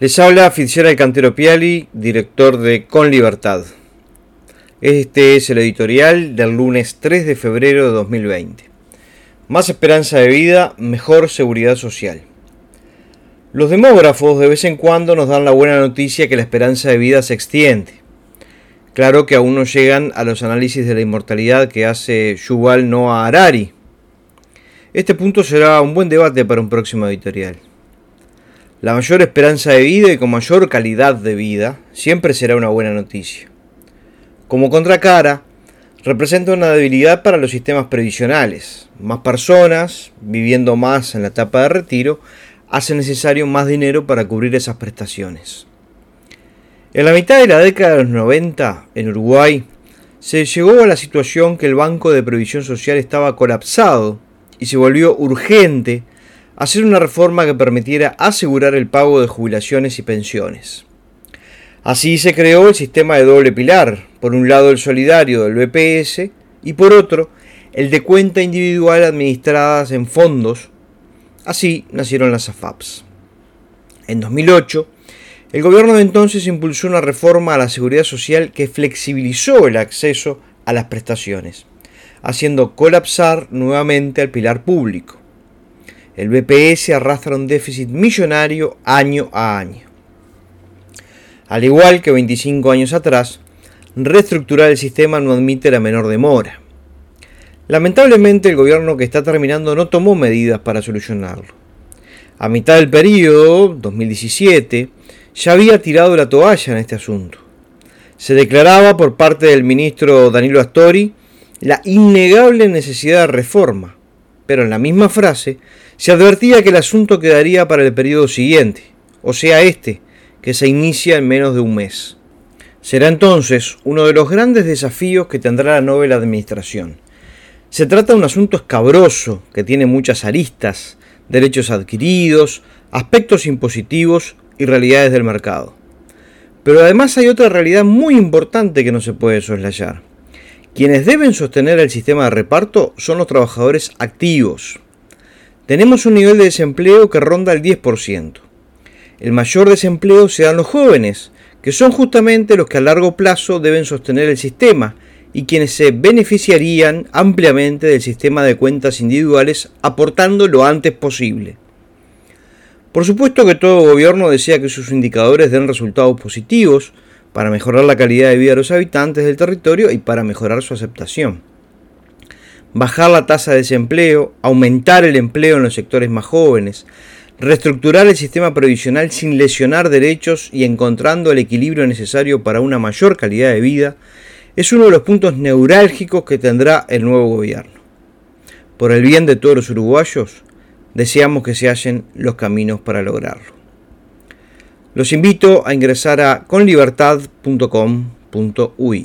Les habla Fitzgerald Cantero Piali, director de Con Libertad. Este es el editorial del lunes 3 de febrero de 2020. Más esperanza de vida, mejor seguridad social. Los demógrafos de vez en cuando nos dan la buena noticia que la esperanza de vida se extiende. Claro que aún no llegan a los análisis de la inmortalidad que hace Yuval Noah Harari. Este punto será un buen debate para un próximo editorial. La mayor esperanza de vida y con mayor calidad de vida siempre será una buena noticia. Como contracara, representa una debilidad para los sistemas previsionales. Más personas, viviendo más en la etapa de retiro, hace necesario más dinero para cubrir esas prestaciones. En la mitad de la década de los 90, en Uruguay, se llegó a la situación que el Banco de Previsión Social estaba colapsado y se volvió urgente hacer una reforma que permitiera asegurar el pago de jubilaciones y pensiones. Así se creó el sistema de doble pilar, por un lado el solidario del BPS y por otro el de cuenta individual administradas en fondos. Así nacieron las AFAPs. En 2008, el gobierno de entonces impulsó una reforma a la seguridad social que flexibilizó el acceso a las prestaciones, haciendo colapsar nuevamente al pilar público. El BPS arrastra un déficit millonario año a año. Al igual que 25 años atrás, reestructurar el sistema no admite la menor demora. Lamentablemente el gobierno que está terminando no tomó medidas para solucionarlo. A mitad del periodo, 2017, ya había tirado la toalla en este asunto. Se declaraba por parte del ministro Danilo Astori la innegable necesidad de reforma, pero en la misma frase se advertía que el asunto quedaría para el periodo siguiente, o sea este, que se inicia en menos de un mes. Será entonces uno de los grandes desafíos que tendrá la nueva administración. Se trata de un asunto escabroso que tiene muchas aristas, derechos adquiridos, aspectos impositivos y realidades del mercado. Pero además hay otra realidad muy importante que no se puede soslayar. Quienes deben sostener el sistema de reparto son los trabajadores activos, tenemos un nivel de desempleo que ronda el 10%. El mayor desempleo se da en los jóvenes, que son justamente los que a largo plazo deben sostener el sistema y quienes se beneficiarían ampliamente del sistema de cuentas individuales aportando lo antes posible. Por supuesto que todo gobierno desea que sus indicadores den resultados positivos para mejorar la calidad de vida de los habitantes del territorio y para mejorar su aceptación bajar la tasa de desempleo, aumentar el empleo en los sectores más jóvenes, reestructurar el sistema previsional sin lesionar derechos y encontrando el equilibrio necesario para una mayor calidad de vida, es uno de los puntos neurálgicos que tendrá el nuevo gobierno. Por el bien de todos los uruguayos, deseamos que se hallen los caminos para lograrlo. Los invito a ingresar a conlibertad.com.ui.